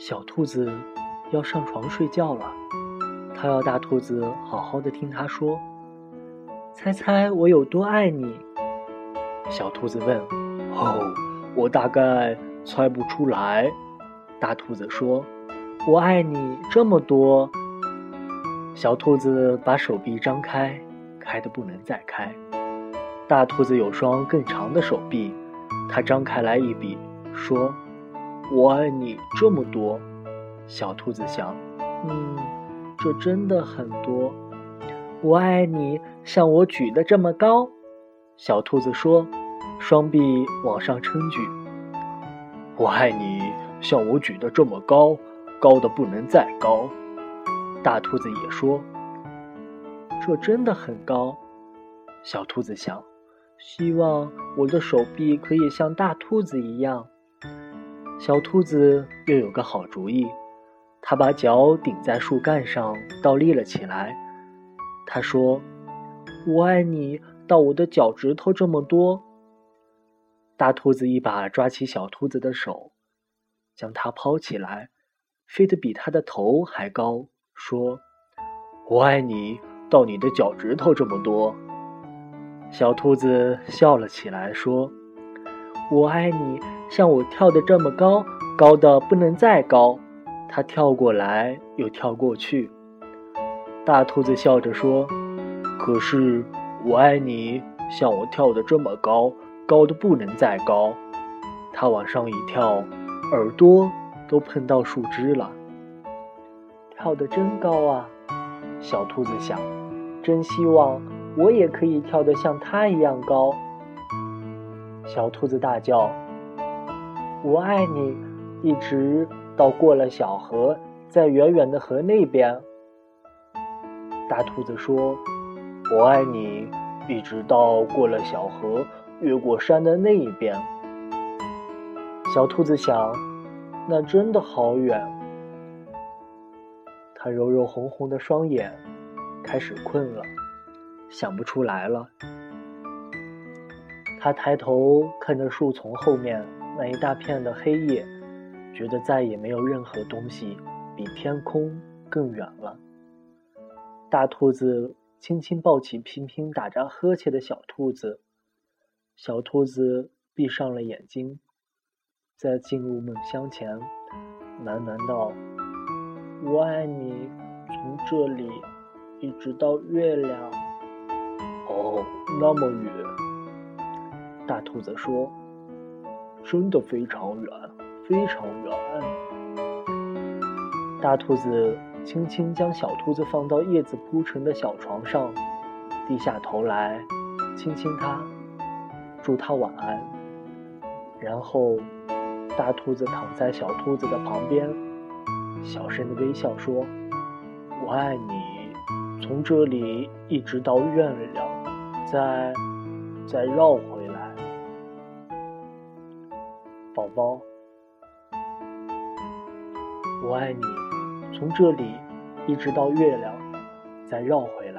小兔子要上床睡觉了，它要大兔子好好的听它说。猜猜我有多爱你？小兔子问。哦，我大概猜不出来。大兔子说：“我爱你这么多。”小兔子把手臂张开，开的不能再开。大兔子有双更长的手臂，它张开来一比，说：“我爱你这么多。”小兔子想：“嗯，这真的很多。”我爱你像我举得这么高。小兔子说，双臂往上撑举。我爱你像我举得这么高，高的不能再高。大兔子也说，这真的很高。小兔子想。希望我的手臂可以像大兔子一样。小兔子又有个好主意，它把脚顶在树干上，倒立了起来。它说：“我爱你到我的脚趾头这么多。”大兔子一把抓起小兔子的手，将它抛起来，飞得比它的头还高，说：“我爱你到你的脚趾头这么多。”小兔子笑了起来，说：“我爱你，像我跳得这么高，高的不能再高。”它跳过来又跳过去。大兔子笑着说：“可是我爱你，像我跳得这么高，高的不能再高。”它往上一跳，耳朵都碰到树枝了。跳得真高啊！小兔子想，真希望。我也可以跳得像它一样高。小兔子大叫：“我爱你！”一直到过了小河，在远远的河那边。大兔子说：“我爱你！”一直到过了小河，越过山的那一边。小兔子想：“那真的好远。”它揉揉红红的双眼，开始困了。想不出来了。他抬头看着树丛后面那一大片的黑夜，觉得再也没有任何东西比天空更远了。大兔子轻轻抱起频频打着呵欠的小兔子，小兔子闭上了眼睛，在进入梦乡前喃喃道：“我爱你，从这里一直到月亮。”哦，那么远。大兔子说：“真的非常远，非常远。”大兔子轻轻将小兔子放到叶子铺成的小床上，低下头来亲亲它，祝它晚安。然后，大兔子躺在小兔子的旁边，小声的微笑说：“我爱你，从这里一直到月亮。”再，再绕回宝宝，我爱你，从这里一直到月亮，再绕回。